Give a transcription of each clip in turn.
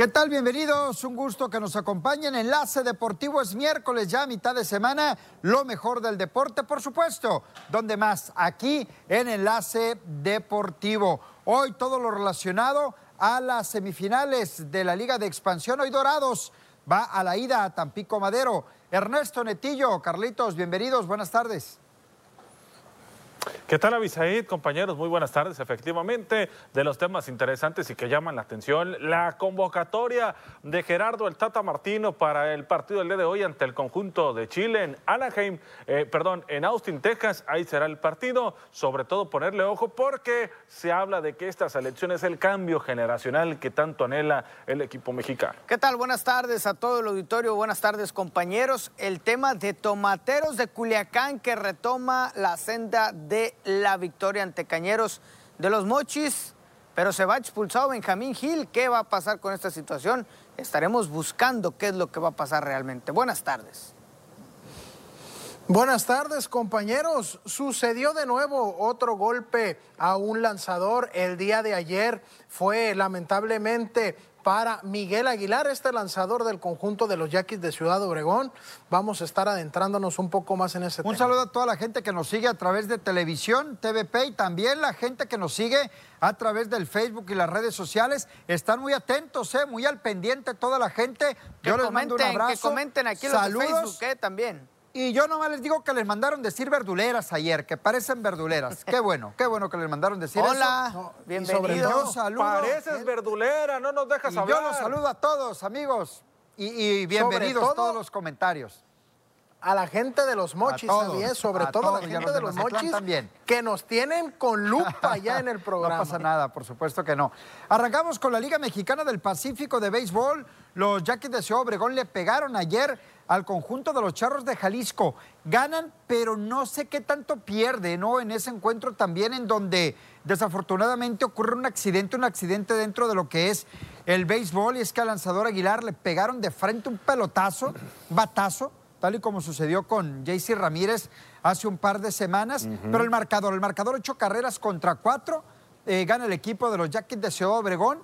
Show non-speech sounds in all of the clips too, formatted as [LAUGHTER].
¿Qué tal? Bienvenidos. Un gusto que nos acompañen. Enlace Deportivo es miércoles, ya mitad de semana. Lo mejor del deporte, por supuesto. ¿Dónde más? Aquí en Enlace Deportivo. Hoy todo lo relacionado a las semifinales de la Liga de Expansión. Hoy Dorados va a la ida a Tampico Madero. Ernesto Netillo, Carlitos, bienvenidos. Buenas tardes. ¿Qué tal, Abisaid? Compañeros, muy buenas tardes. Efectivamente, de los temas interesantes y que llaman la atención, la convocatoria de Gerardo el Tata Martino para el partido del día de hoy ante el conjunto de Chile en Anaheim, eh, perdón, en Austin, Texas. Ahí será el partido. Sobre todo ponerle ojo porque se habla de que esta selección es el cambio generacional que tanto anhela el equipo mexicano. ¿Qué tal? Buenas tardes a todo el auditorio. Buenas tardes, compañeros. El tema de Tomateros de Culiacán que retoma la senda de la victoria ante Cañeros de los Mochis, pero se va expulsado Benjamín Gil. ¿Qué va a pasar con esta situación? Estaremos buscando qué es lo que va a pasar realmente. Buenas tardes. Buenas tardes compañeros. Sucedió de nuevo otro golpe a un lanzador el día de ayer. Fue lamentablemente para Miguel Aguilar, este lanzador del conjunto de los Yaquis de Ciudad Obregón. Vamos a estar adentrándonos un poco más en ese un tema. Un saludo a toda la gente que nos sigue a través de televisión, TVP y también la gente que nos sigue a través del Facebook y las redes sociales. Están muy atentos, ¿eh? muy al pendiente toda la gente. Yo les mando un abrazo. Que comenten aquí en Facebook ¿eh? también. Y yo nomás les digo que les mandaron decir verduleras ayer, que parecen verduleras. Qué [LAUGHS] bueno, qué bueno que les mandaron decir Hola, eso. bienvenido. Pareces verdulera, no nos dejas hablar. Yo los saludo a todos, amigos. Y, bienvenidos a todos los comentarios. A la gente de los mochis también, sobre todo a la gente de los mochis también. que nos tienen con lupa [LAUGHS] ya en el programa. No pasa nada, por supuesto que no. Arrancamos con la Liga Mexicana del Pacífico de Béisbol. Los Yaquis de Ciudad Obregón le pegaron ayer al conjunto de los Charros de Jalisco. Ganan, pero no sé qué tanto pierde, ¿no? En ese encuentro también en donde desafortunadamente ocurre un accidente, un accidente dentro de lo que es el béisbol y es que al lanzador Aguilar le pegaron de frente un pelotazo, batazo, tal y como sucedió con JC Ramírez hace un par de semanas, pero el marcador, el marcador ocho carreras contra cuatro, eh, gana el equipo de los Jackets de Ciudad Obregón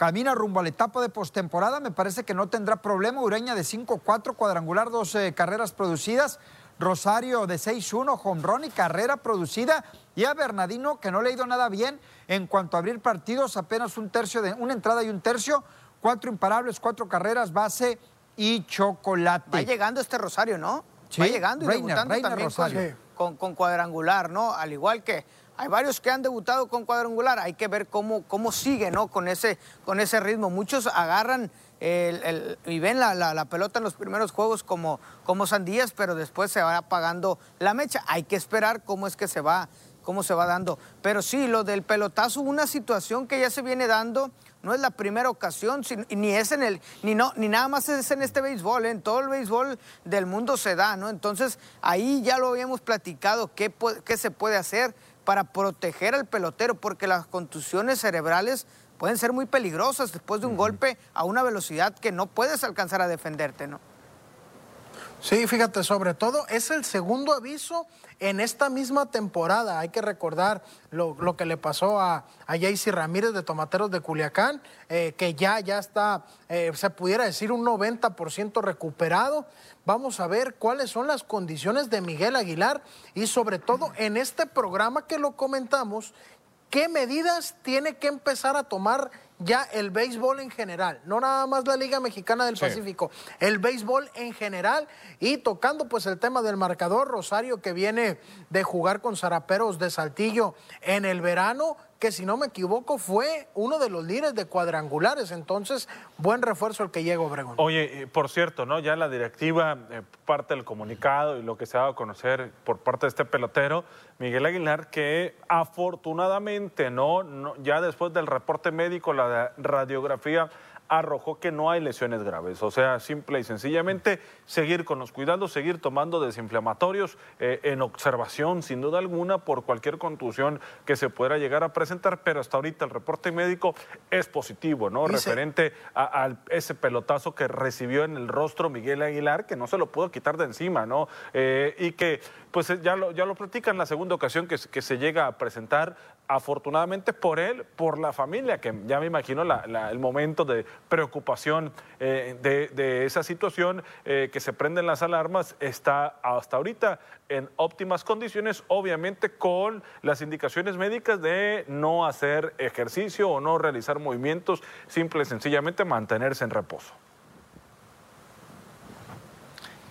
camina rumbo a la etapa de postemporada. Me parece que no tendrá problema. Ureña de 5-4, cuadrangular, dos carreras producidas. Rosario de 6-1, home y carrera producida. Y a Bernardino, que no le ha ido nada bien en cuanto a abrir partidos, apenas un tercio de una entrada y un tercio. Cuatro imparables, cuatro carreras, base y chocolate. Va llegando este Rosario, ¿no? Va llegando y debutando también con cuadrangular, ¿no? Al igual que hay varios que han debutado con cuadrangular, hay que ver cómo, cómo sigue ¿no? con, ese, con ese ritmo. Muchos agarran y ven la, pelota en los primeros juegos como, como sandías, pero después se va apagando la mecha. Hay que esperar cómo es que se va, cómo se va dando. Pero sí, lo del pelotazo, una situación que ya se viene dando, no es la primera ocasión, ni es en el, ni no, ni nada más es en este béisbol, ¿eh? en todo el béisbol del mundo se da, ¿no? Entonces, ahí ya lo habíamos platicado, qué, qué se puede hacer para proteger al pelotero, porque las contusiones cerebrales pueden ser muy peligrosas después de un golpe a una velocidad que no puedes alcanzar a defenderte, ¿no? Sí, fíjate, sobre todo es el segundo aviso en esta misma temporada. Hay que recordar lo, que le pasó a, a Ramírez de Tomateros de Culiacán, eh, que ya, ya está, eh, se pudiera decir, un 90% recuperado. Vamos a ver cuáles son las condiciones de Miguel Aguilar y sobre todo en este programa que lo comentamos, qué medidas tiene que empezar a tomar ya el béisbol en general, no nada más la Liga Mexicana del Pacífico, el béisbol en general. Y tocando pues el tema del marcador, Rosario que viene de jugar con Zaraperos de Saltillo en el verano, que si no me equivoco fue uno de los líderes de cuadrangulares, entonces buen refuerzo el que llega Obregón. Oye, por cierto, ¿no? Ya la directiva, eh, parte del comunicado y lo que se ha dado a conocer por parte de este pelotero, Miguel Aguilar, que afortunadamente, ¿no? no ya después del reporte médico, la radiografía arrojó que no hay lesiones graves. O sea, simple y sencillamente seguir con los cuidados, seguir tomando desinflamatorios eh, en observación, sin duda alguna, por cualquier contusión que se pueda llegar a presentar, pero hasta ahorita el reporte médico es positivo, ¿no? Referente a, ese pelotazo que recibió en el rostro Miguel Aguilar, que no se lo pudo quitar de encima, ¿no? Eh, y que, pues ya lo, ya lo platican la segunda ocasión que, que se llega a presentar afortunadamente por él, por la familia, que ya me imagino el momento de preocupación eh, de, esa situación, eh, que se prenden las alarmas, está hasta ahorita en óptimas condiciones, obviamente con las indicaciones médicas de no hacer ejercicio o no realizar movimientos, simple y sencillamente mantenerse en reposo.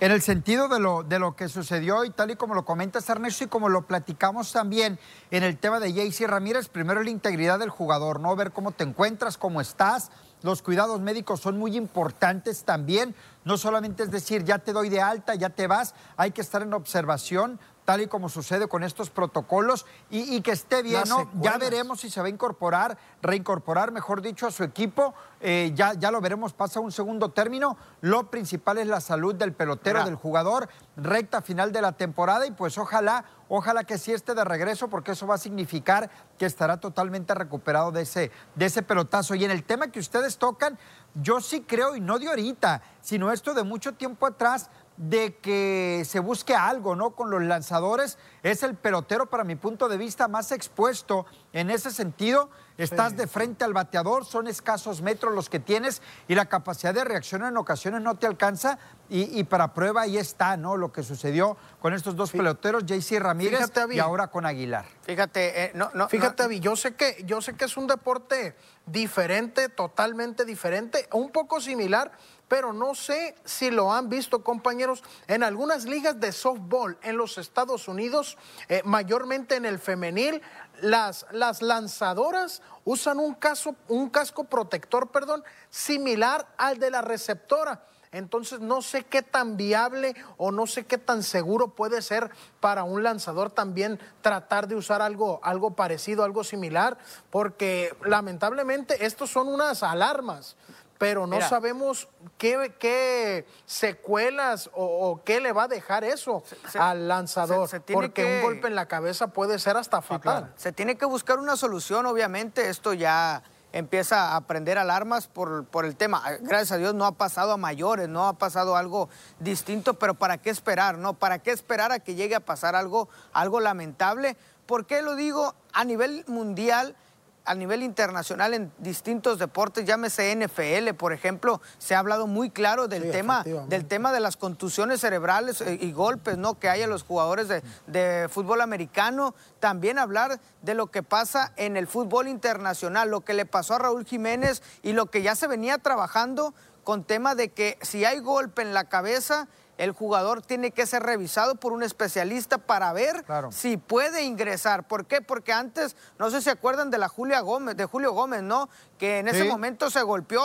En el sentido de lo, de lo que sucedió y tal y como lo comentas Ernesto y como lo platicamos también en el tema de Jaycee Ramírez, primero la integridad del jugador, ¿no? Ver cómo te encuentras, cómo estás. Los cuidados médicos son muy importantes también. No solamente es decir, ya te doy de alta, ya te vas, hay que estar en observación tal y como sucede con estos protocolos, y, que esté bien, ¿no? Ya veremos si se va a incorporar, reincorporar, mejor dicho, a su equipo. Eh, ya, ya lo veremos, pasa un segundo término. Lo principal es la salud del pelotero, del jugador, recta final de la temporada, y pues ojalá, ojalá que sí esté de regreso, porque eso va a significar que estará totalmente recuperado de ese, de ese pelotazo. Y en el tema que ustedes tocan, yo sí creo, y no de ahorita, sino esto de mucho tiempo atrás, de que se busque algo, ¿no? Con los lanzadores, es el pelotero, para mi punto de vista, más expuesto en ese sentido. Estás de frente al bateador, son escasos metros los que tienes y la capacidad de reacción en ocasiones no te alcanza. Y, para prueba ahí está, ¿no? Lo que sucedió con estos dos peloteros, JC Ramírez y ahora con Aguilar. Fíjate, eh, no, no, Fíjate, Avi, yo sé que yo sé que es un deporte diferente, totalmente diferente, un poco similar pero no sé si lo han visto compañeros en algunas ligas de softball en los Estados Unidos, eh, mayormente en el femenil, las, las lanzadoras usan un, un casco protector, perdón, similar al de la receptora. Entonces no sé qué tan viable o no sé qué tan seguro puede ser para un lanzador también tratar de usar algo, algo parecido, algo similar, porque lamentablemente estos son unas alarmas pero no sabemos qué, secuelas o, qué le va a dejar eso al lanzador, porque un golpe en la cabeza puede ser hasta fatal. Se tiene que buscar una solución, obviamente, esto ya empieza a prender alarmas por, por, el tema. Gracias a Dios no ha pasado a mayores, no ha pasado algo distinto, pero ¿para qué esperar? ¿No? ¿Para qué esperar a que llegue a pasar algo, algo lamentable? ¿Por qué lo digo? A nivel mundial a nivel internacional en distintos deportes, llámese NFL, por ejemplo, se ha hablado muy claro del, tema, del tema de las contusiones cerebrales eh, y golpes ¿no? que hay a los jugadores de, de fútbol americano. También hablar de lo que pasa en el fútbol internacional, lo que le pasó a Raúl Jiménez y lo que ya se venía trabajando con tema de que si hay golpe en la cabeza, el jugador tiene que ser revisado por un especialista para ver si puede ingresar. ¿Por qué? Porque antes, no sé si se acuerdan de la Julia Gómez, de Julio Gómez, ¿no? Que en ese momento se golpeó,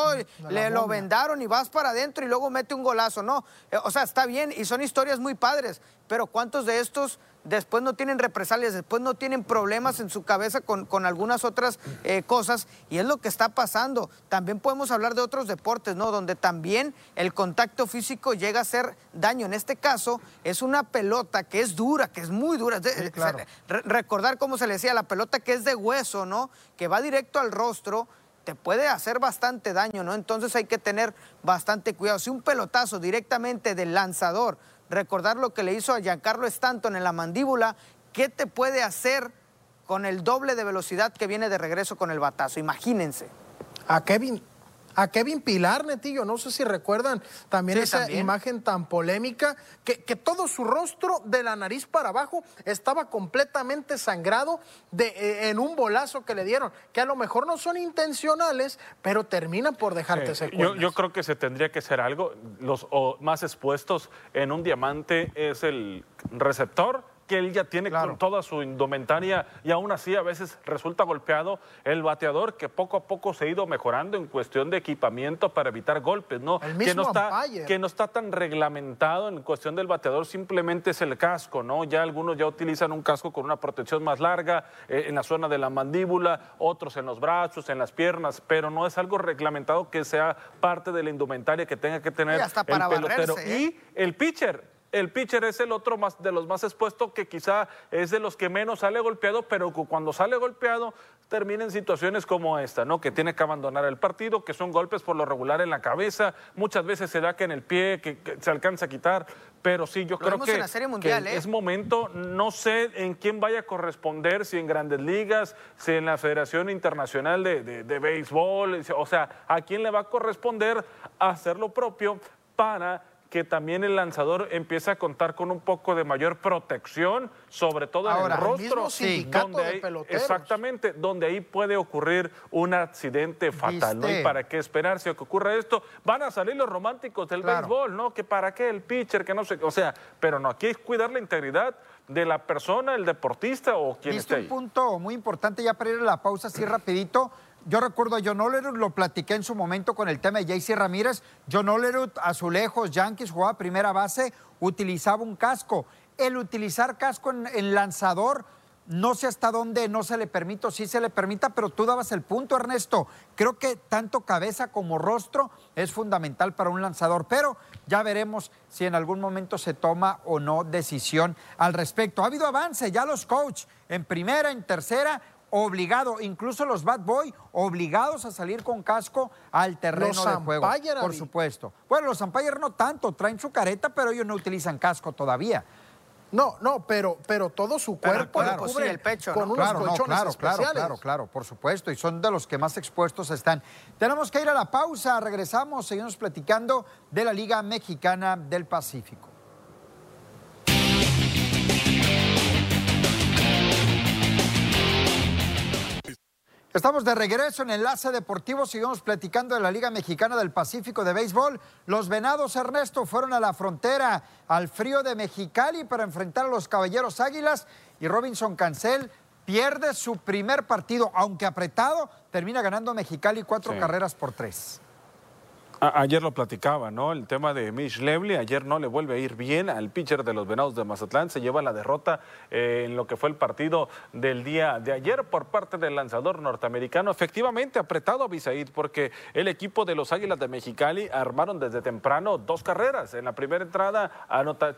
le lo vendaron y vas para adentro y luego mete un golazo, ¿no? Eh, o sea, está bien y son historias muy padres, pero ¿cuántos de estos después no tienen represalias, después no tienen problemas en su cabeza con, algunas otras eh, cosas y es lo que está pasando. También podemos hablar de otros deportes, ¿no? Donde también el contacto físico llega a hacer daño. En este caso es una pelota que es dura, que es muy dura. recordar cómo se le decía, la pelota que es de hueso, ¿no? Que va directo al rostro te puede hacer bastante daño, ¿no? Entonces hay que tener bastante cuidado. Si un pelotazo directamente del lanzador recordar lo que le hizo a Giancarlo Stanton en la mandíbula, ¿qué te puede hacer con el doble de velocidad que viene de regreso con el batazo? Imagínense. A Kevin, a Kevin Pilar, Netillo. No sé si recuerdan también esa imagen tan polémica, que, todo su rostro de la nariz para abajo estaba completamente sangrado de, eh, en un bolazo que le dieron, que a lo mejor no son intencionales, pero terminan por dejarte secuelas. Yo, yo, creo que se tendría que hacer algo. Los más expuestos en un diamante es el receptor que él ya tiene con toda su indumentaria y aún así a veces resulta golpeado el bateador que poco a poco se ha ido mejorando en cuestión de equipamiento para evitar golpes, ¿no? que no está que no está tan reglamentado en cuestión del bateador, simplemente es el casco, ¿no? Ya algunos ya utilizan un casco con una protección más larga eh, en la zona de la mandíbula, otros en los brazos, en las piernas, pero no es algo reglamentado que sea parte de la indumentaria que tenga que tener el pelotero. ¿eh? Y el pitcher el pitcher es el otro más de los más expuestos que quizá es de los que menos sale golpeado, pero cuando sale golpeado termina en situaciones como esta, ¿no? Que tiene que abandonar el partido, que son golpes por lo regular en la cabeza, muchas veces se da que en el pie, que, se alcanza a quitar, pero sí, yo creo que, ¿eh? es momento, no sé en quién vaya a corresponder, si en grandes ligas, si en la Federación Internacional de, de Béisbol, o sea, a quién le va a corresponder hacer lo propio para que también el lanzador empieza a contar con un poco de mayor protección, sobre todo en el rostro. sí, donde exactamente, donde ahí puede ocurrir un accidente fatal. ¿no? ¿Y para qué esperarse a que ocurra esto? Van a salir los románticos del béisbol, ¿no? Que para qué el pitcher, que no sé, o sea, pero no, aquí es cuidar la integridad de la persona, el deportista o quien esté ahí. un punto muy importante ya para ir a la pausa así rapidito. Yo recuerdo a John Olerud, lo platiqué en su momento con el tema de JC Ramírez. John Olerud, azulejos, Yankees, jugaba primera base, utilizaba un casco. El utilizar casco en, lanzador, no sé hasta dónde no se le permite o sí se le permita, pero tú dabas el punto, Ernesto. Creo que tanto cabeza como rostro es fundamental para un lanzador, pero ya veremos si en algún momento se toma o no decisión al respecto. Ha habido avance, ya los coach en primera, en tercera, obligado, incluso los Bad Boy, obligados a salir con casco al terreno de juego. por supuesto. Bueno, los Empire no tanto, traen su careta, pero ellos no utilizan casco todavía. No, no, pero, pero todo su cuerpo claro, cubre el pecho, con unos claro, claro, claro, claro, claro, por supuesto, y son de los que más expuestos están. Tenemos que ir a la pausa, regresamos, seguimos platicando de la Liga Mexicana del Pacífico. Estamos de regreso en Enlace Deportivo, seguimos platicando de la Liga Mexicana del Pacífico de Béisbol. Los Venados Ernesto fueron a la frontera, al frío de Mexicali, para enfrentar a los Caballeros Águilas y Robinson Cancel pierde su primer partido, aunque apretado, termina ganando Mexicali cuatro carreras por tres. Ayer lo platicaba, ¿no? El tema de Mitch Levely. Ayer no le vuelve a ir bien al pitcher de los Venados de Mazatlán. Se lleva la derrota eh, en lo que fue el partido del día de ayer por parte del lanzador norteamericano. Efectivamente, apretado a Bisaid porque el equipo de los Águilas de Mexicali armaron desde temprano dos carreras. En la primera entrada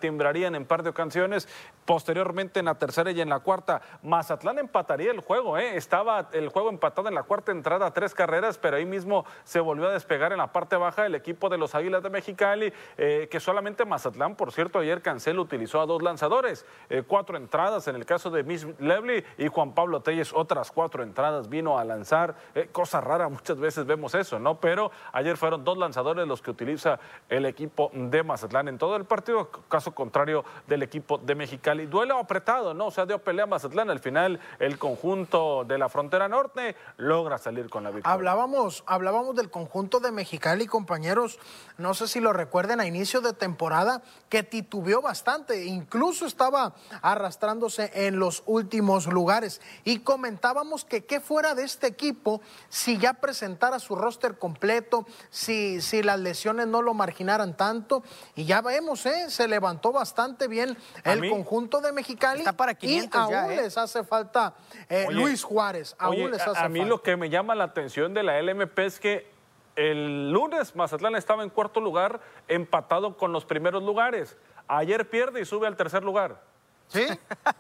timbrarían en par de ocasiones. Posteriormente, en la tercera y en la cuarta, Mazatlán empataría el juego. ¿eh? Estaba el juego empatado en la cuarta entrada, tres carreras, pero ahí mismo se volvió a despegar en la parte baja el equipo de los Águilas de Mexicali, eh, que solamente Mazatlán, por cierto, ayer Cancel utilizó a dos lanzadores, eh, cuatro entradas en el caso de Miss Levely y Juan Pablo Telles, otras cuatro entradas vino a lanzar, eh, cosa rara, muchas veces vemos eso, ¿no? Pero ayer fueron dos lanzadores los que utiliza el equipo de Mazatlán en todo el partido, caso contrario del equipo de Mexicali. Duelo apretado, ¿no? O sea, dio pelea a Mazatlán, al final el conjunto de la frontera norte logra salir con la victoria. Hablábamos, hablábamos del conjunto de Mexicali compañeros, no sé si lo recuerden, a inicio de temporada, que titubeó bastante, incluso estaba arrastrándose en los últimos lugares. Y comentábamos que qué fuera de este equipo si ya presentara su roster completo, si, si las lesiones no lo marginaran tanto. Y ya vemos, ¿eh? se levantó bastante bien el conjunto de Mexicali. para y aún ¿eh? les hace falta eh, Luis Juárez. Aún les hace a, mí lo que me llama la atención de la LMP es que el lunes Mazatlán estaba en cuarto lugar, empatado con los primeros lugares. Ayer pierde y sube al tercer lugar. ¿Sí?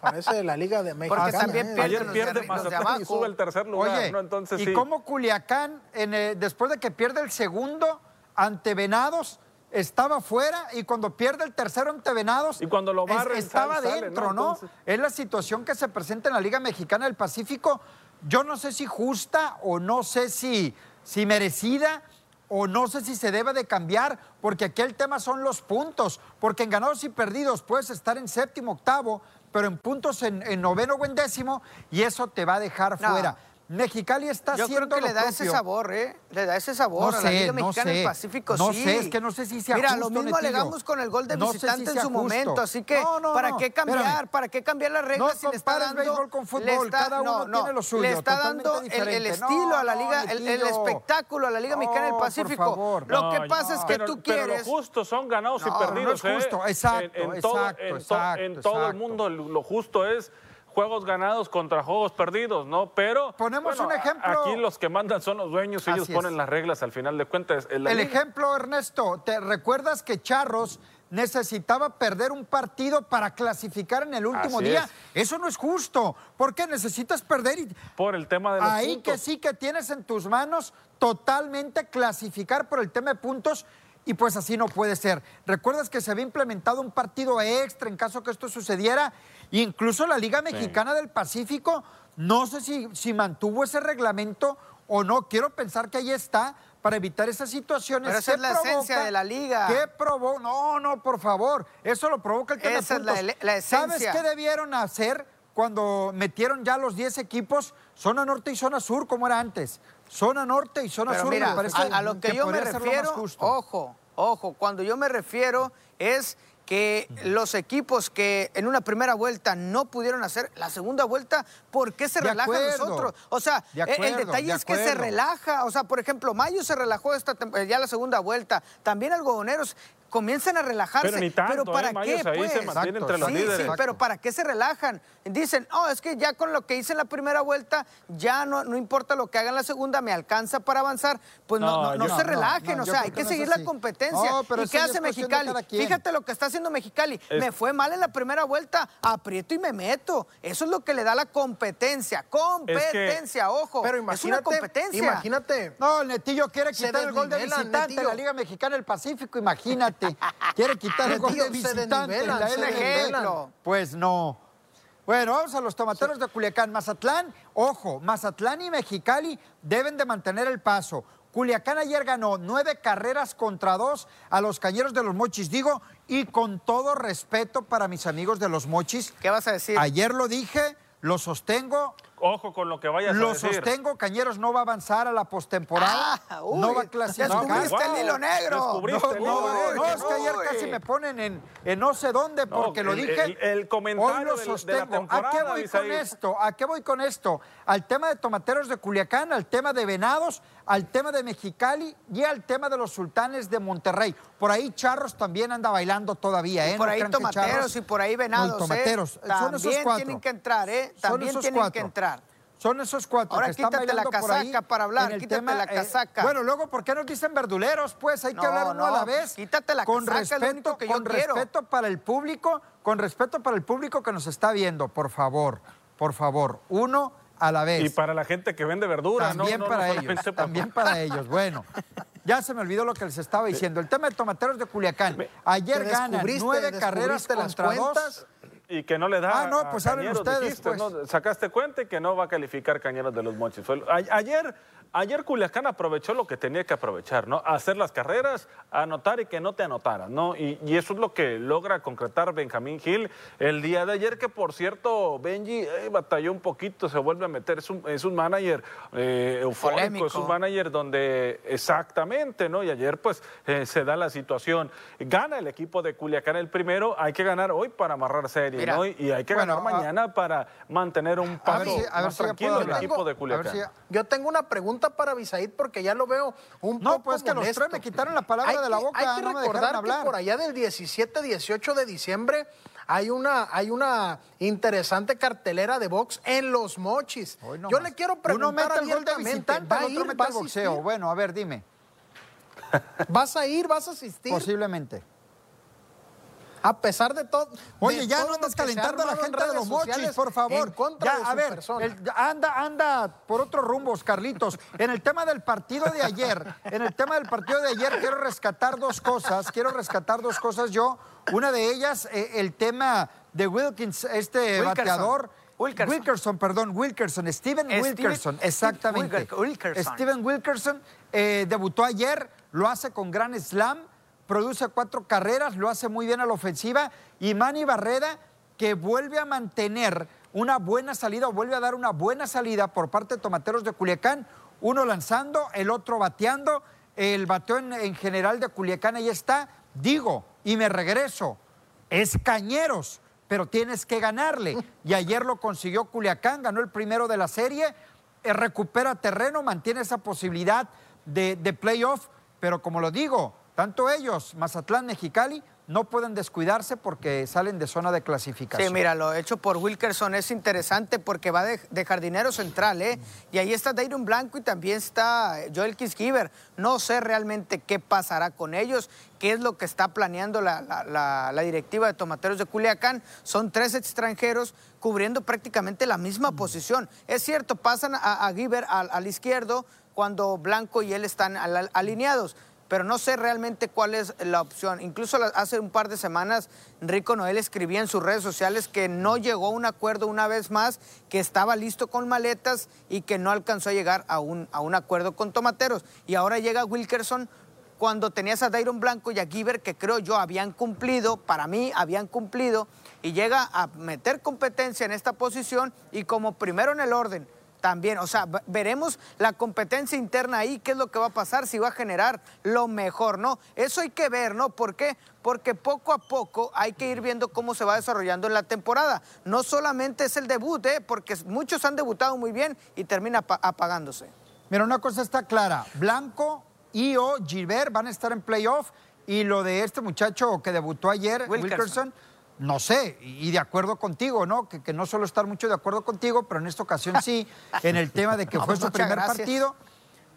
Parece la Liga de México. Porque también Ayer pierde Mazatlán y sube al tercer lugar. Oye, Entonces, ¿y cómo Culiacán, eh, después de que pierde el segundo ante Venados, estaba fuera y cuando pierde el tercero ante Venados, y cuando lo estaba dentro, ¿no? Es la situación que se presenta en la Liga Mexicana del Pacífico. Yo no sé si justa o no sé si si merecida o no sé si se debe de cambiar, porque aquí el tema son los puntos, porque en ganados y perdidos puedes estar en séptimo, octavo, pero en puntos en, noveno o en décimo, y eso te va a dejar fuera. Mexicali está Yo creo que le da ese sabor, ¿eh? Le da ese sabor a la Liga Mexicana del Pacífico, no sí. sé, es que no sé si sea Mira, lo mismo alegamos con el gol de visitante en su momento, así que ¿para qué cambiar? ¿Para qué cambiar las reglas si le está dando béisbol con fútbol, cada uno tiene lo suyo, le está dando el, estilo a la liga, el, espectáculo a la Liga Mexicana del Pacífico. Lo que pasa es que tú quieres Pero lo justo son ganados y perdidos, no es justo, ¿eh? exacto, exacto, en todo el mundo lo justo es juegos ganados contra juegos perdidos, ¿no? Pero ponemos un ejemplo. Aquí los que mandan son los dueños, y ellos ponen las reglas al final de cuentas. El ejemplo, Ernesto, ¿te recuerdas que Charros necesitaba perder un partido para clasificar en el último día. Eso no es justo. ¿Por qué necesitas perder? Y... Por el tema de los Ahí que sí que tienes en tus manos totalmente clasificar por el tema de puntos y pues así no puede ser. ¿Recuerdas que se había implementado un partido extra en caso que esto sucediera? Incluso la Liga Mexicana del Pacífico, no sé si, si mantuvo ese reglamento o no. Quiero pensar que ahí está para evitar esas situaciones. Pero esa es la esencia de la liga. ¿Qué provoca? No, no, por favor. Eso lo provoca el tema Esa es la, esencia. ¿Sabes qué debieron hacer cuando metieron ya los 10 equipos? Zona norte y zona sur, como era antes. Zona norte y zona sur. Mira, a, lo que, yo me refiero, ojo, ojo, cuando yo me refiero es que los equipos que en una primera vuelta no pudieron hacer la segunda vuelta, ¿por qué se relajan los otros? O sea, el detalle es que se relaja. O sea, por ejemplo, Mayo se relajó esta, ya la segunda vuelta. También algodoneros comienzan a relajarse. Pero, ni tanto, ¿Pero para ¿eh? qué? Ahí se pues? entre los líderes. Sí, pero ¿para qué se relajan? Dicen, oh, es que ya con lo que hice en la primera vuelta, ya no, no importa lo que haga en la segunda, me alcanza para avanzar. Pues no, no, se relajen, o sea, hay que seguir la competencia. ¿Y qué hace Mexicali? Fíjate lo que está haciendo Mexicali. Me fue mal en la primera vuelta, aprieto y me meto. Eso es lo que le da la competencia. Competencia, ojo. Pero imagínate, es una competencia. Imagínate. No, el Netillo quiere quitar el gol de visitante en la Liga Mexicana del Pacífico, imagínate. Quiere quitar el gol de visitante en la LG. Pues no. Bueno, vamos a los tomateros de Culiacán. Mazatlán, ojo, Mazatlán y Mexicali deben de mantener el paso. Culiacán ayer ganó nueve carreras contra dos a los cañeros de los mochis. Digo, y con todo respeto para mis amigos de los mochis. ¿Qué vas a decir? Ayer lo dije, lo sostengo. Ojo con lo que vayas a decir. Lo sostengo, Cañeros no va a avanzar a la postemporada. Ah, no va a clasificar. Descubriste el hilo negro. No, no, no, es que ayer casi me ponen en, en no sé dónde porque lo dije. El, comentario Hoy lo sostengo. ¿A qué voy con esto? ¿A qué voy con esto? Al tema de tomateros de Culiacán, al tema de Venados, al tema de Mexicali y al tema de los sultanes de Monterrey. Por ahí Charros también anda bailando todavía, ¿eh? por ahí tomateros y por ahí Venados. No, tomateros. ¿eh? Son esos cuatro. tienen que entrar, ¿eh? También tienen que entrar. Son esos cuatro Ahora que están quítate la casaca para hablar, quítate la eh, casaca. bueno, luego, ¿por qué nos dicen verduleros? Pues hay que hablar uno a la vez. Quítate la con casaca, respeto, que con respeto para el público, con respeto para el público que nos está viendo, por favor, por favor, uno a la vez. Y para la gente que vende verduras, también para ellos, también para ellos. Bueno, ya se me olvidó lo que les estaba diciendo. El tema de tomateros de Culiacán. Ayer ganan nueve carreras contra dos y que no le da. Ah, no, pues hablen ustedes. pues. Sacaste cuenta y que no va a calificar Cañeros de los Mochis. Ayer Ayer Culiacán aprovechó lo que tenía que aprovechar, ¿no? Hacer las carreras, anotar y que no te anotaran, ¿no? Y, eso es lo que logra concretar Benjamín Gil el día de ayer, que por cierto, Benji eh, batalló un poquito, se vuelve a meter, es un, es un manager eh, eufórico, es un manager donde exactamente, ¿no? Y ayer pues eh, se da la situación. Gana el equipo de Culiacán el primero, hay que ganar hoy para amarrar serie, ¿no? Y, hay que ganar mañana para mantener un paso más tranquilo el equipo de Culiacán. yo tengo una pregunta para Bisaid porque ya lo veo un no, poco No, pues que los tres me quitaron la palabra de la boca. Hay que recordar que por allá del 17, 18 de diciembre hay una, hay una interesante cartelera de box en Los Mochis. Yo le quiero preguntar Uno mete el ¿va a ir, va boxeo. Bueno, a ver, dime. ¿Vas a ir? ¿Vas a asistir? Posiblemente. A pesar de todo. Oye, ya no andas calentando a la gente de los mochis, por favor. ya, a ver, anda, anda por otros rumbos, Carlitos. En el tema del partido de ayer, en el tema del partido de ayer, quiero rescatar dos cosas. Quiero rescatar dos cosas yo. Una de ellas, eh, el tema de Wilkins, este bateador. Wilkerson. perdón, Wilkerson, Steven Wilkerson, exactamente. Steven Wilkerson eh, debutó ayer, lo hace con gran slam produce cuatro carreras, lo hace muy bien a la ofensiva. Y Manny Barreda, que vuelve a mantener una buena salida vuelve a dar una buena salida por parte de Tomateros de Culiacán, uno lanzando, el otro bateando. El bateo en, general de Culiacán ahí está. Digo, y me regreso, es Cañeros, pero tienes que ganarle. Y ayer lo consiguió Culiacán, ganó el primero de la serie, eh, recupera terreno, mantiene esa posibilidad de, de playoff, pero como lo digo, tanto ellos, Mazatlán, Mexicali, no pueden descuidarse porque salen de zona de clasificación. Sí, mira, lo hecho por Wilkerson es interesante porque va de, jardinero central, ¿eh? Y ahí está Dayron Blanco y también está Joel Kisgiver. No sé realmente qué pasará con ellos, qué es lo que está planeando la, directiva de Tomateros de Culiacán. Son tres extranjeros cubriendo prácticamente la misma posición. Es cierto, pasan a, Giver al, izquierdo cuando Blanco y él están alineados pero no sé realmente cuál es la opción. Incluso hace un par de semanas Rico Noel escribía en sus redes sociales que no llegó a un acuerdo una vez más, que estaba listo con maletas y que no alcanzó a llegar a un, a un acuerdo con Tomateros. Y ahora llega Wilkerson cuando tenías a Dairon Blanco y a Giver, que creo yo habían cumplido, para mí habían cumplido, y llega a meter competencia en esta posición y como primero en el orden también. O sea, veremos la competencia interna ahí, qué es lo que va a pasar, si va a generar lo mejor, ¿no? Eso hay que ver, ¿no? ¿Por qué? Porque poco a poco hay que ir viendo cómo se va desarrollando en la temporada. No solamente es el debut, ¿eh? Porque muchos han debutado muy bien y termina apagándose. Mira, una cosa está clara. Blanco y o Gilbert van a estar en playoff y lo de este muchacho que debutó ayer, Wilkerson no sé, y de acuerdo contigo, ¿no? Que, no suelo estar mucho de acuerdo contigo, pero en esta ocasión sí, [LAUGHS] en el tema de que fue su primer partido.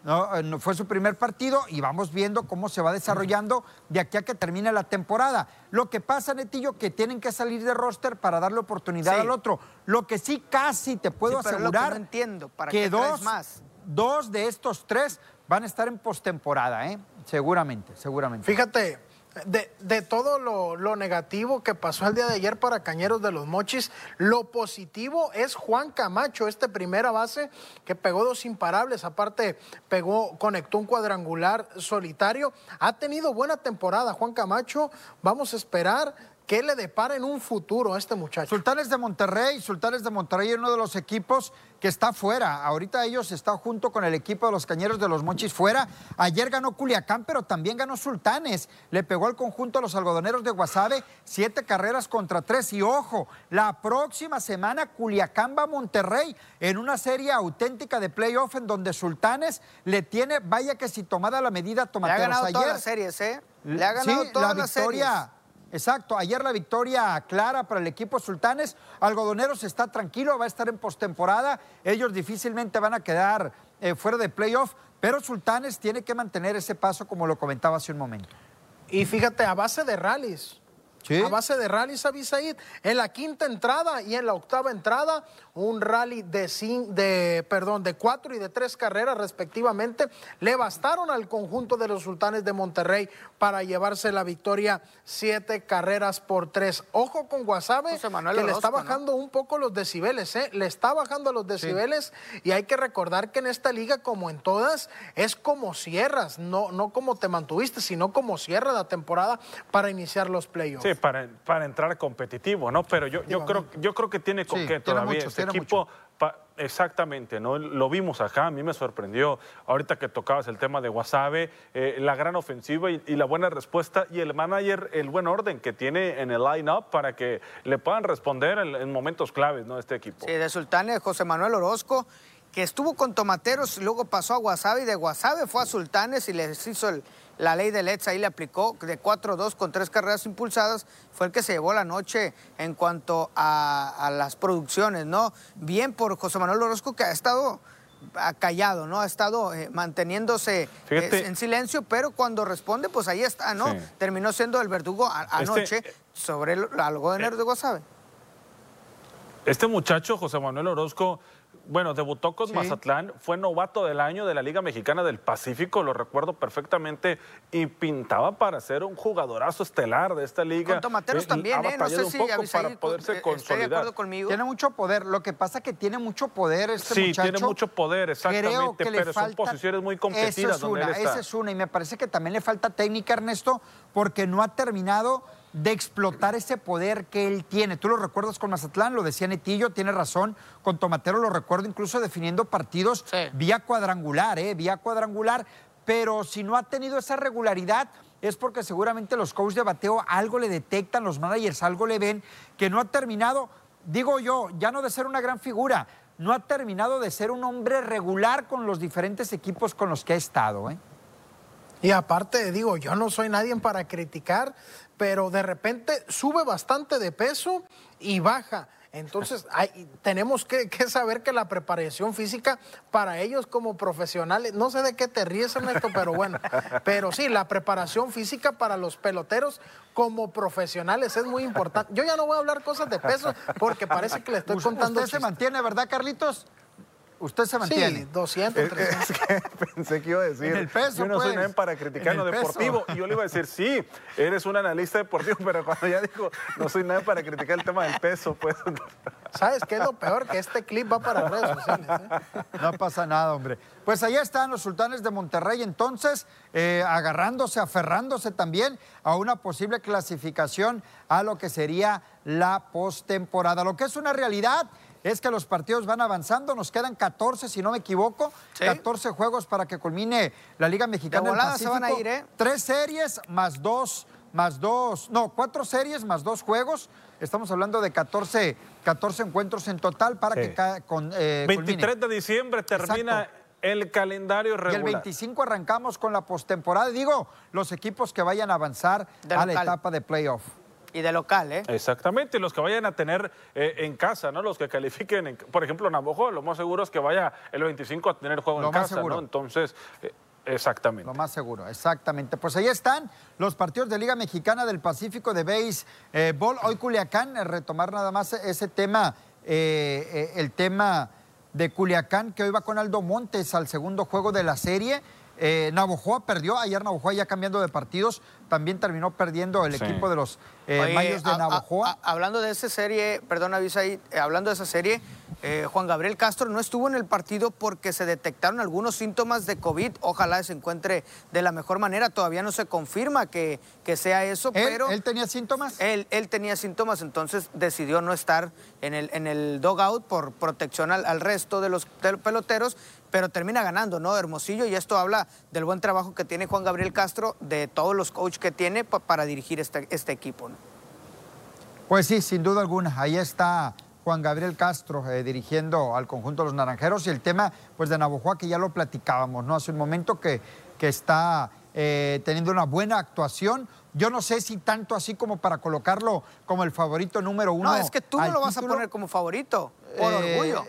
Eh, no, fue su primer partido y vamos viendo cómo se va desarrollando de aquí a que termine la temporada. Lo que pasa, Netillo, que tienen que salir de roster para darle oportunidad al otro. Lo que sí casi te puedo asegurar entiendo, ¿para que dos, más? dos de estos tres van a estar en postemporada, ¿eh? Seguramente, seguramente. Fíjate, de, todo lo, negativo que pasó el día de ayer para Cañeros de los Mochis, lo positivo es Juan Camacho, este primera base que pegó dos imparables, aparte pegó, conectó un cuadrangular solitario. Ha tenido buena temporada Juan Camacho, vamos a esperar ¿Qué le depara en un futuro a este muchacho? Sultanes de Monterrey, Sultanes de Monterrey es uno de los equipos que está fuera. Ahorita ellos están junto con el equipo de los Cañeros de los Mochis fuera. Ayer ganó Culiacán, pero también ganó Sultanes. Le pegó al conjunto a los algodoneros de Guasave siete carreras contra tres. Y ojo, la próxima semana Culiacán va a Monterrey en una serie auténtica de playoff en donde Sultanes le tiene, vaya que si tomada la medida, Tomateros. Le ha ganado todas las series, ¿eh? Le ha ganado todas la victoria, Exacto, ayer la victoria clara para el equipo Sultanes. Algodoneros está tranquilo, va a estar en postemporada. Ellos difícilmente van a quedar eh, fuera de playoff, pero Sultanes tiene que mantener ese paso como lo comentaba hace un momento. Y fíjate, a base de rallies, a base de rallies Abisaid. En la quinta entrada y en la octava entrada, un rally de, de, perdón, de cuatro y de tres carreras respectivamente, le bastaron al conjunto de los sultanes de Monterrey para llevarse la victoria siete carreras por tres. Ojo con Guasave, que le está bajando un poco los decibeles, ¿eh? le está bajando los decibeles y hay que recordar que en esta liga, como en todas, es como cierras, no, no como te mantuviste, sino como cierra la temporada para iniciar los playoffs para, para entrar competitivo, ¿no? Pero yo, yo, creo, yo creo que tiene con qué todavía. este equipo, exactamente, ¿no? Lo vimos acá, a mí me sorprendió. Ahorita que tocabas el tema de Wasabe, eh, la gran ofensiva y, la buena respuesta y el manager, el buen orden que tiene en el line-up para que le puedan responder en, momentos claves, ¿no? Este equipo. Sí, de Sultane, José Manuel Orozco que estuvo con Tomateros, luego pasó a Guasave y de Guasave fue a Sultanes y les hizo el, la ley de Let's ahí le aplicó de 4-2 con tres carreras impulsadas, fue el que se llevó la noche en cuanto a, las producciones, ¿no? Bien por José Manuel Orozco que ha estado callado, ¿no? Ha estado eh, manteniéndose eh, en silencio, pero cuando responde, pues ahí está, ¿no? Terminó siendo el verdugo este anoche sobre el, algodonero de Guasave. Este muchacho, José Manuel Orozco, bueno, debutó con Mazatlán, fue novato del año de la Liga Mexicana del Pacífico, lo recuerdo perfectamente, y pintaba para ser un jugadorazo estelar de esta liga. Con Tomateros eh, también, ¿eh? No sé si para poderse eh, consolidar. de acuerdo conmigo. Tiene mucho poder, lo que pasa es que tiene mucho poder este sí, muchacho. Sí, tiene mucho poder, exactamente, pero son posiciones muy competidas. Esa es una, esa es una, y me parece que también le falta técnica, Ernesto, porque no ha terminado de explotar ese poder que él tiene. Tú lo recuerdas con Mazatlán, lo decía Netillo, tiene razón, con Tomatero lo recuerdo incluso definiendo partidos vía cuadrangular, ¿eh? vía cuadrangular, pero si no ha tenido esa regularidad es porque seguramente los coaches de bateo algo le detectan, los managers algo le ven, que no ha terminado, digo yo, ya no de ser una gran figura, no ha terminado de ser un hombre regular con los diferentes equipos con los que ha estado. ¿eh? Y aparte, digo, yo no soy nadie para criticar, pero de repente sube bastante de peso y baja. Entonces, hay, tenemos que, saber que la preparación física para ellos como profesionales, no sé de qué te ríes en esto, pero bueno, pero sí, la preparación física para los peloteros como profesionales es muy importante. Yo ya no voy a hablar cosas de peso porque parece que le estoy contando. ¿Usted se mantiene, verdad, Carlitos? Usted se mantiene. Sí, 200, 300. Es, que [LAUGHS] pensé que iba a decir. el peso, yo no soy pues. nadie para criticar lo deportivo. Y yo le iba a decir, sí, eres un analista deportivo, [LAUGHS] pero cuando ya dijo, no soy nadie para criticar el tema del peso, pues. [LAUGHS] ¿Sabes qué es lo peor? Que este clip va para redes sociales. ¿eh? No pasa nada, hombre. Pues ahí están los sultanes de Monterrey, entonces, eh, agarrándose, aferrándose también a una posible clasificación a lo que sería la postemporada. Lo que es una realidad es que los partidos van avanzando, nos quedan 14, si no me equivoco, 14 juegos para que culmine la Liga Mexicana del Pacífico. se van a ir, ¿eh? Tres series más dos, más dos, no, cuatro series más dos juegos. Estamos hablando de 14, 14 encuentros en total para que con, eh, 23 de diciembre termina el calendario regular. Y el 25 arrancamos con la postemporada. Digo, los equipos que vayan a avanzar a la etapa de playoff. Y de local, ¿eh? Exactamente, los que vayan a tener eh, en casa, ¿no? Los que califiquen, por ejemplo, Navajo, lo más seguro es que vaya el 25 a tener juego en casa, ¿no? Entonces, eh, exactamente. Lo más seguro, exactamente. Pues ahí están los partidos de Liga Mexicana del Pacífico de Béisbol. Hoy Culiacán, eh, retomar nada más ese tema, el tema de Culiacán, que hoy va con Aldo Montes al segundo juego de la serie. Eh, Navojoa perdió, ayer Navojoa ya cambiando de partidos, también terminó perdiendo el equipo de los eh, Mayos de Navojoa. hablando de esa serie, perdón, avisa ahí, eh, hablando de esa serie, eh, Juan Gabriel Castro no estuvo en el partido porque se detectaron algunos síntomas de COVID. Ojalá se encuentre de la mejor manera. Todavía no se confirma que, que sea eso, pero... ¿Él tenía síntomas? Él, él tenía síntomas, entonces decidió no estar en el, en el dogout por protección al, resto de los, peloteros, pero termina ganando, ¿no? Hermosillo, y esto habla del buen trabajo que tiene Juan Gabriel Castro, de todos los coaches que tiene para dirigir este, este equipo, ¿no? Pues sí, sin duda alguna. Ahí está Juan Gabriel Castro eh, dirigiendo al conjunto de los Naranjeros y el tema pues de Navojoa que ya lo platicábamos, ¿no? Hace un momento que, que está eh, teniendo una buena actuación. Yo no sé si tanto así como para colocarlo como el favorito número uno. No, es que tú no lo vas a poner como favorito, por eh, orgullo.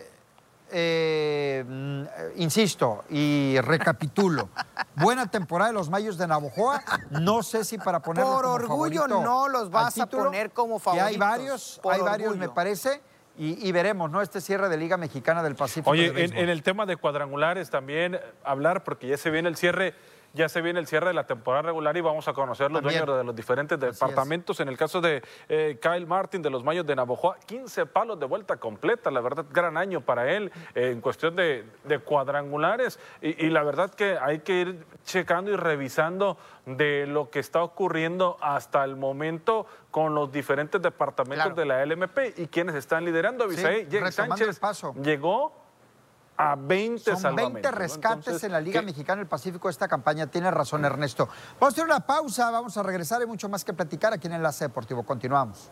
Mm, insisto y recapitulo. Buena temporada de los Mayos de Navojoa. No sé si para ponerlo Por orgullo no los vas a poner como favoritos. hay varios, hay varios, me parece. Y, veremos, ¿no? Este cierre de Liga Mexicana del Pacífico. Oye, en, el tema de cuadrangulares también hablar, porque ya se viene el cierre ya se viene el cierre de la temporada regular y vamos a conocer los dueños de los diferentes departamentos. En el caso de eh, Kyle Martin de los Mayos de Navojoa, 15 palos de vuelta completa, la verdad, gran año para él eh, en cuestión de, cuadrangulares. Y, la verdad que hay que ir checando y revisando de lo que está ocurriendo hasta el momento con los diferentes departamentos de la LMP y quienes están liderando. Avisaí, Sánchez llegó a 20 Son 20 rescates en la Liga Mexicana del Pacífico esta campaña. Tiene razón Ernesto. Vamos a hacer una pausa, vamos a regresar. Hay mucho más que platicar aquí en Enlace Deportivo. Continuamos.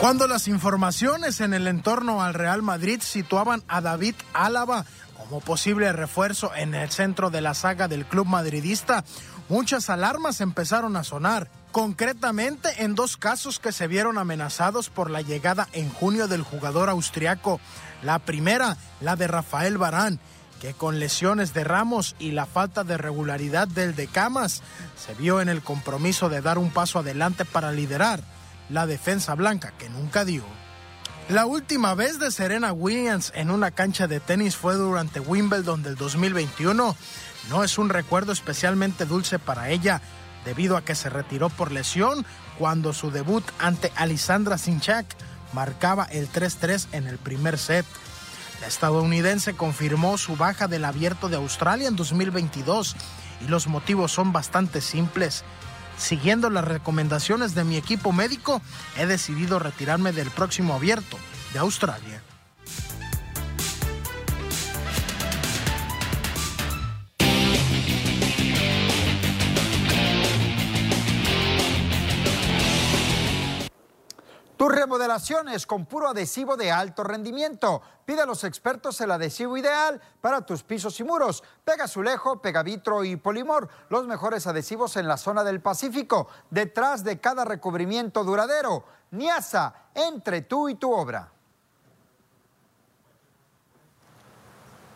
Cuando las informaciones en el entorno al Real Madrid situaban a David Álava como posible refuerzo en el centro de la saga del club madridista, muchas alarmas empezaron a sonar concretamente en dos casos que se vieron amenazados por la llegada en junio del jugador austriaco. La primera, la de Rafael Barán, que con lesiones de Ramos y la falta de regularidad del de Camas, se vio en el compromiso de dar un paso adelante para liderar la defensa blanca que nunca dio. La última vez de Serena Williams en una cancha de tenis fue durante Wimbledon del 2021. No es un recuerdo especialmente dulce para ella, debido a que se retiró por lesión cuando su debut ante Alisandra Sinchak marcaba el 3-3 en el primer set. La estadounidense confirmó su baja del abierto de Australia en 2022 y los motivos son bastante simples. Siguiendo las recomendaciones de mi equipo médico, he decidido retirarme del próximo abierto de Australia. Remodelaciones con puro adhesivo de alto rendimiento. Pide a los expertos el adhesivo ideal para tus pisos y muros. Pega Azulejo, Pegavitro y Polimor, los mejores adhesivos en la zona del Pacífico, detrás de cada recubrimiento duradero. Niasa, entre tú y tu obra.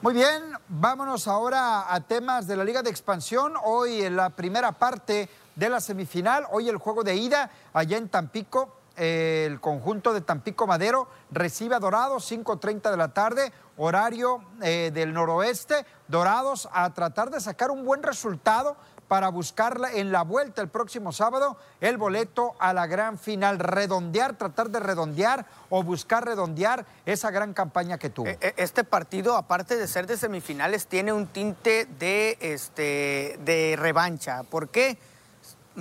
Muy bien, vámonos ahora a temas de la Liga de Expansión. Hoy en la primera parte de la semifinal, hoy el juego de ida allá en Tampico el conjunto de Tampico Madero recibe a Dorados 5.30 de la tarde, horario eh, del noroeste. Dorados a tratar de sacar un buen resultado para buscar en la vuelta el próximo sábado el boleto a la gran final. Redondear, tratar de redondear o buscar redondear esa gran campaña que tuvo. E, e, este partido, aparte de ser de semifinales, tiene un tinte de, este, de revancha. ¿Por qué?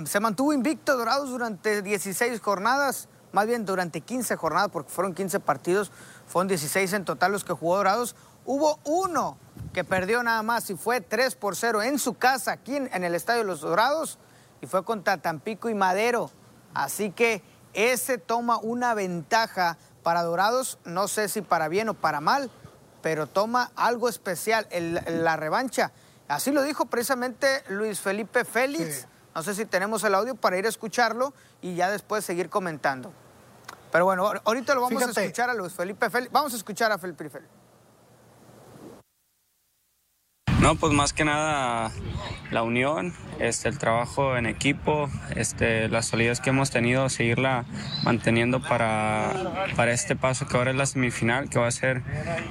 Se mantuvo invicto Dorados durante 16 jornadas, más bien durante 15 jornadas, porque fueron 15 partidos, fueron 16 en total los que jugó Dorados. Hubo uno que perdió nada más y fue 3 por 0 en su casa, aquí en, el Estadio de los Dorados, y fue contra Tampico y Madero. Así que ese toma una ventaja para Dorados, no sé si para bien o para mal, pero toma algo especial, la revancha. Así lo dijo precisamente Luis Felipe Félix. No sé si tenemos el audio para ir a escucharlo y ya después seguir comentando. Pero bueno, ahorita lo vamos a escuchar a Luis Felipe Félix. Vamos a escuchar a Felipe Félix. No, pues más que nada la unión, este, el trabajo en equipo, este, las solidez que hemos tenido, seguirla manteniendo para, para este paso que ahora es la semifinal, que va a ser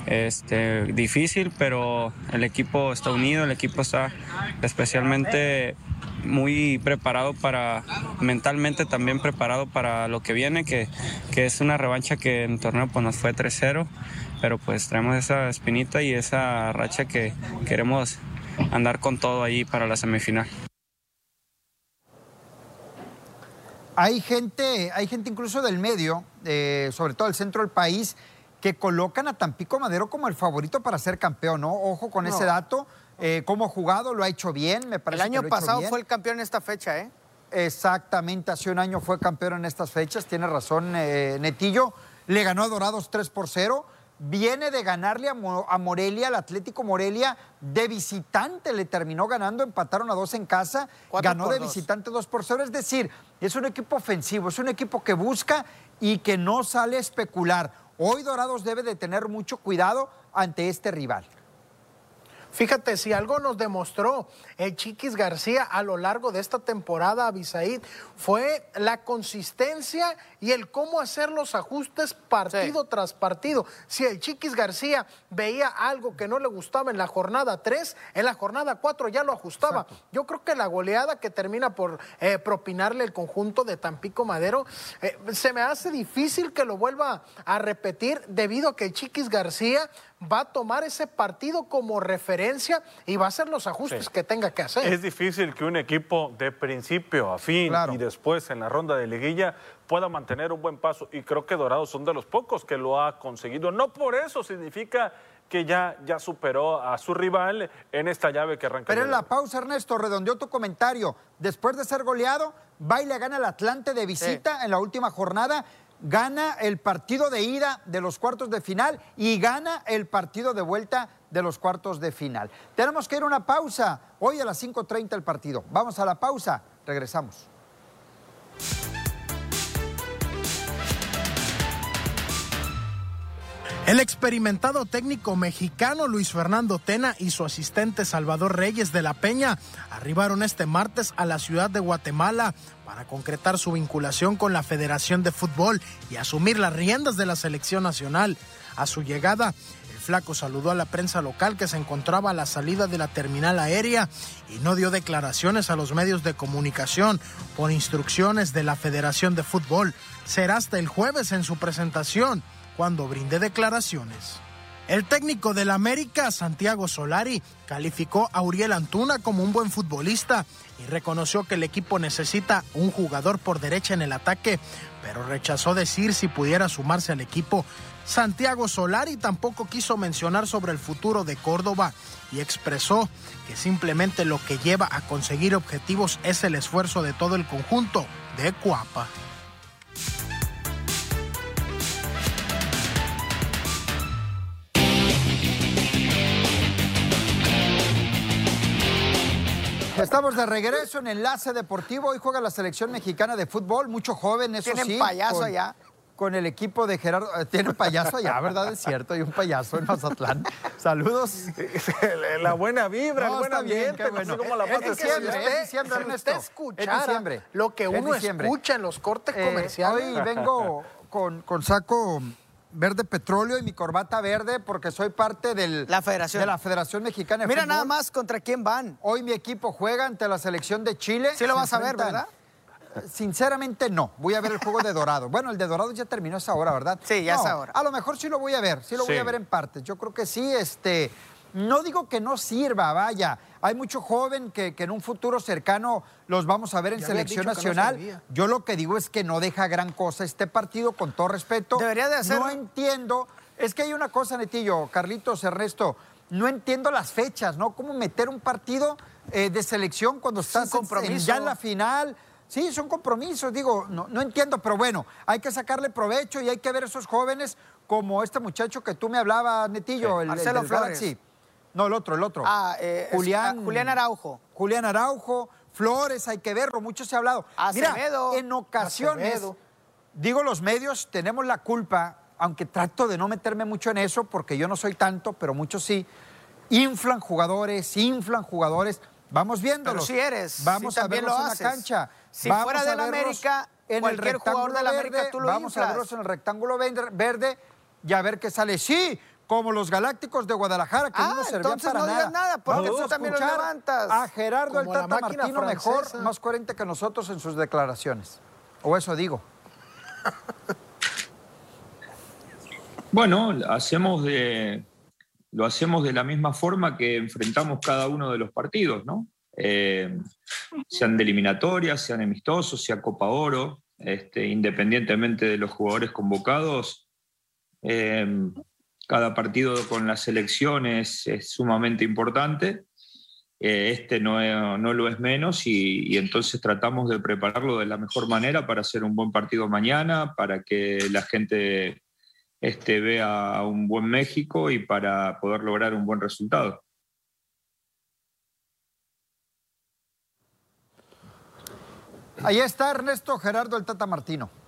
este, difícil, pero el equipo está unido, el equipo está especialmente muy preparado para, mentalmente también preparado para lo que viene, que, que es una revancha que en el torneo pues, nos fue 3-0, pero pues traemos esa espinita y esa racha que queremos andar con todo ahí para la semifinal. Hay gente, hay gente incluso del medio, eh, sobre todo el centro del país, que colocan a Tampico Madero como el favorito para ser campeón, ¿no? Ojo con ese dato. Eh, cómo ha jugado, lo ha hecho bien, me parece. El año pasado fue el campeón en esta fecha, ¿eh? Exactamente, hace un año fue campeón en estas fechas, tiene razón eh, Netillo. Le ganó a Dorados 3 por 0. Viene de ganarle a, Morelia, al Atlético Morelia, de visitante le terminó ganando, empataron a dos en casa, ganó de visitante 2 por 0. Es decir, es un equipo ofensivo, es un equipo que busca y que no sale a especular. Hoy Dorados debe de tener mucho cuidado ante este rival. Fíjate, si algo nos demostró el Chiquis García a lo largo de esta temporada, Abisaid, fue la consistencia y el cómo hacer los ajustes partido tras partido. Si el Chiquis García veía algo que no le gustaba en la jornada 3, en la jornada 4 ya lo ajustaba. Yo creo que la goleada que termina por eh, propinarle el conjunto de Tampico Madero, eh, se me hace difícil que lo vuelva a repetir debido a que el Chiquis García va a tomar ese partido como referencia y va a hacer los ajustes que tenga que hacer. Es difícil que un equipo de principio a fin y después en la ronda de liguilla pueda mantener un buen paso y creo que Dorados son de los pocos que lo ha conseguido. No por eso significa que ya, ya superó a su rival en esta llave que arranca. Pero en la pausa, Ernesto, redondeó tu comentario. Después de ser goleado, va y le gana el Atlante de visita en la última jornada gana el partido de ida de los cuartos de final y gana el partido de vuelta de los cuartos de final. Tenemos que ir a una pausa. Hoy a las 5.30 el partido. Vamos a la pausa. Regresamos. El experimentado técnico mexicano Luis Fernando Tena y su asistente Salvador Reyes de la Peña arribaron este martes a la ciudad de Guatemala para concretar su vinculación con la Federación de Fútbol y asumir las riendas de la selección nacional. A su llegada, el flaco saludó a la prensa local que se encontraba a la salida de la terminal aérea y no dio declaraciones a los medios de comunicación por instrucciones de la Federación de Fútbol. Será hasta el jueves en su presentación cuando brinde declaraciones. El técnico del América, Santiago Solari, calificó a Uriel Antuna como un buen futbolista y reconoció que el equipo necesita un jugador por derecha en el ataque, pero rechazó decir si pudiera sumarse al equipo. Santiago Solari tampoco quiso mencionar sobre el futuro de Córdoba y expresó que simplemente lo que lleva a conseguir objetivos es el esfuerzo de todo el conjunto de Cuapa. Estamos de regreso en Enlace Deportivo. Hoy juega la selección mexicana de fútbol, mucho joven, eso Tienen payaso allá con el equipo de Gerardo. Eh, tiene payaso allá, ¿verdad? Es cierto, hay un payaso en Mazatlán. Saludos. [LAUGHS] La buena vibra, el buen ambiente, bueno. como la es diciembre, es diciembre, Ernesto. Es diciembre. Lo que uno escucha en los cortes eh, comerciales. Hoy vengo con, con saco verde petróleo y mi corbata verde porque soy parte del, la federación. de la Federación Mexicana de Mira nada más contra quién van. Hoy mi equipo juega ante la selección de Chile. Sí lo vas a ver, ¿verdad? Sinceramente no. Voy a ver el juego de Dorado. Bueno, el de Dorado ya terminó esa hora, ¿verdad? Sí, ya es ahora. A lo mejor sí lo voy a ver, sí lo voy a ver en partes. Yo creo que sí, este. No digo que no sirva, vaya. Hay mucho joven que, en un futuro cercano los vamos a ver en selección nacional. Yo lo que digo es que no deja gran cosa este partido, con todo respeto. Debería de hacer. No entiendo. Es que hay una cosa, Netillo, Carlitos, Ernesto. No entiendo las fechas, ¿no? ¿Cómo meter un partido eh, de selección cuando estás ya en la final? Sí, son compromisos, digo, no, no entiendo, pero bueno, hay que sacarle provecho y hay que ver a esos jóvenes como este muchacho que tú me hablabas, Netillo, el, Marcelo Flores. No, el otro, el otro. Ah, eh, Julián, ah, Julián Araujo. Julián Araujo, Flores, hay que verlo, mucho se ha hablado. Acevedo. Mira, en ocasiones, digo los medios, tenemos la culpa, aunque trato de no meterme mucho en eso, porque yo no soy tanto, pero muchos sí, inflan jugadores, inflan jugadores. Vamos viéndolos. Pero si eres. Vamos a verlos en la cancha. Si fuera de la América, en el rectángulo de la América tú lo Vamos a verlos en el rectángulo verde y a ver qué sale. Sí, como los Galácticos de Guadalajara, que no nos servían para no nada. Digas nada porque tú también lo levantas. A Gerardo el Tata Martino mejor, más coherente que nosotros en sus declaraciones. O eso digo. [LAUGHS] Bueno, hacemos de, lo hacemos de la misma forma que enfrentamos cada uno de los partidos, ¿no? Eh, sean de eliminatorias, sean amistosos, sea Copa Oro, este, independientemente de los jugadores convocados. Eh, cada partido con las selecciones es sumamente importante. Eh, este no, no, lo es menos y, entonces tratamos de prepararlo de la mejor manera para hacer un buen partido mañana, para que la gente este, vea un buen México y para poder lograr un buen resultado. Ahí está Ernesto Gerardo el Tata Martino.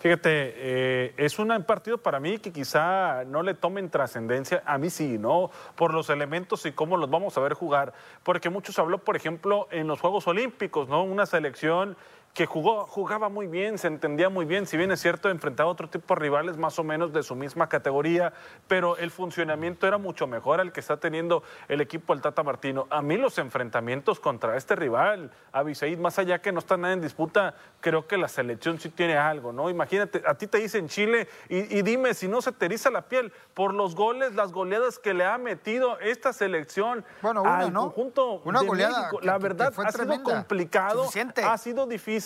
Fíjate, eh, es un partido para mí que quizá no le tomen trascendencia, a mí sí, ¿no? Por los elementos y cómo los vamos a ver jugar, porque muchos habló, por ejemplo, en los Juegos Olímpicos, ¿no? Una selección que jugó, jugaba muy bien, se entendía muy bien, si bien es cierto, enfrentaba a otro tipo de rivales más o menos de su misma categoría, pero el funcionamiento era mucho mejor al que está teniendo el equipo del Tata Martino. A mí los enfrentamientos contra este rival, Abisaid, más allá que no está nada en disputa, creo que la selección sí tiene algo, ¿no? Imagínate, a ti te dicen Chile y, dime si no se te eriza la piel por los goles, las goleadas que le ha metido esta selección bueno, una, al conjunto una goleada la verdad ha sido complicado, ha sido difícil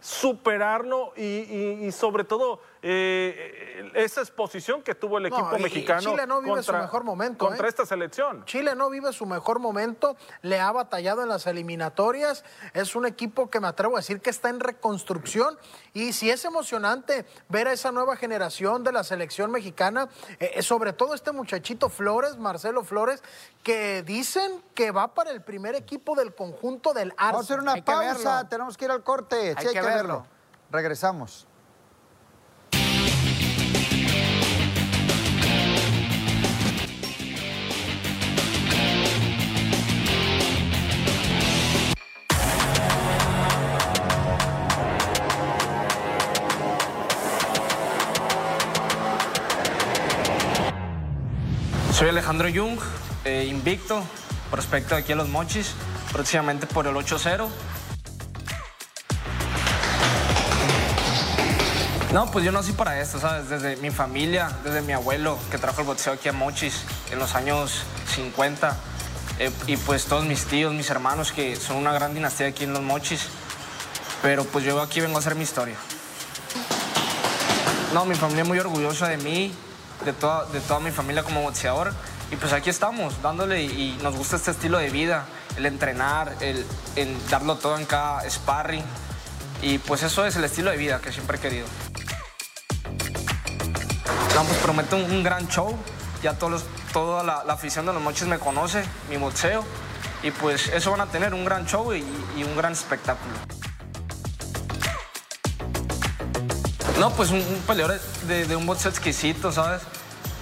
superarlo y, sobre todo eh, esa exposición que tuvo el equipo mexicano Chile no vive su mejor momento, contra ¿eh? esta selección. Chile no vive su mejor momento, le ha batallado en las eliminatorias, es un equipo que me atrevo a decir que está en reconstrucción y si es emocionante ver a esa nueva generación de la selección mexicana, eh, sobre todo este muchachito Flores, Marcelo Flores, que dicen que va para el primer equipo del conjunto del Arsenal. Vamos a hacer una pausa, tenemos que ir al corte. Hay, que, verlo. Regresamos. Soy Alejandro Jung, eh, invicto, prospecto aquí a Los Mochis, próximamente por el 8-0. No, pues yo nací para esto, ¿sabes? Desde mi familia, desde mi abuelo que trajo el boxeo aquí a Mochis en los años 50. Eh, y pues todos mis tíos, mis hermanos que son una gran dinastía aquí en los Mochis. Pero pues yo aquí vengo a hacer mi historia. No, mi familia es muy orgullosa de mí, de toda, de toda mi familia como boxeador. Y pues aquí estamos, dándole y, nos gusta este estilo de vida, el entrenar, el, darlo todo en cada sparring. Y pues eso es el estilo de vida que siempre he querido. No, pues prometo un, gran show. Ya todos toda la, afición de los moches me conoce, mi boxeo. y pues eso van a tener un gran show y, un gran espectáculo. No, pues un, peleador de, un boxeo exquisito, ¿sabes?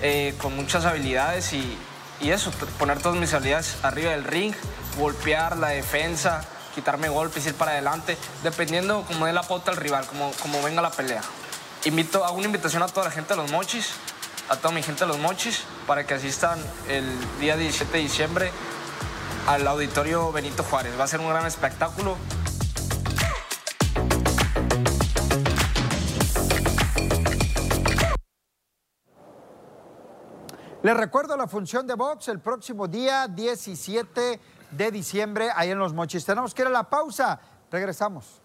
Eh, con muchas habilidades y, eso, poner todas mis habilidades arriba del ring, golpear la defensa, quitarme golpes, ir para adelante, dependiendo como dé la pauta al rival, como, como venga la pelea. Invito, hago una invitación a toda la gente de los mochis, a toda mi gente de los mochis, para que asistan el día 17 de diciembre al auditorio Benito Juárez. Va a ser un gran espectáculo. Les recuerdo la función de box el próximo día 17 de diciembre ahí en Los Mochis. Tenemos que ir a la pausa. Regresamos.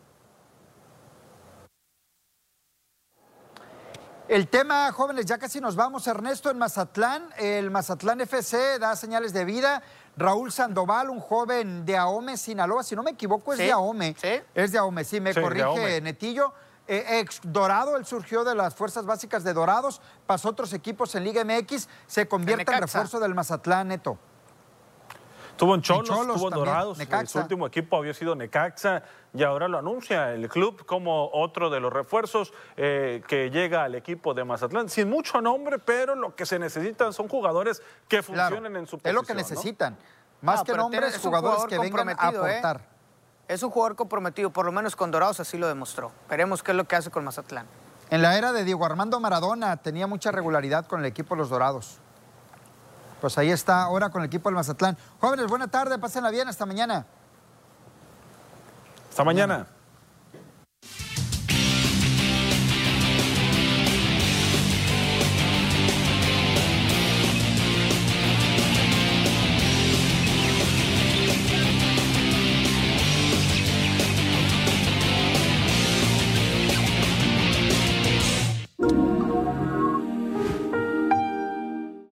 El tema, jóvenes, ya casi nos vamos. Ernesto en Mazatlán, el Mazatlán FC da señales de vida. Raúl Sandoval, un joven de Ahome, Sinaloa, si no me equivoco, es de Ahome. ¿Sí? Es de Ahome, sí, me corrige Netillo. Eh, ex Dorado, él surgió de las fuerzas básicas de Dorados, pasó a otros equipos en Liga MX, se convierte en refuerzo del Mazatlán, Neto. Tuvo en Cholos, tuvo en Dorados, su último equipo había sido Necaxa y ahora lo anuncia el club como otro de los refuerzos eh, que llega al equipo de Mazatlán. Sin mucho nombre, pero lo que se necesitan son jugadores que funcionen en su posición. Es lo que necesitan. Más que nombres, jugadores que vengan a ¿eh? Es un jugador comprometido, por lo menos con Dorados así lo demostró. Veremos qué es lo que hace con Mazatlán. En la era de Diego Armando Maradona tenía mucha regularidad con el equipo de los Dorados. Pues ahí está ahora con el equipo del Mazatlán. Jóvenes, buena tarde, pásenla bien, hasta mañana. Hasta mañana.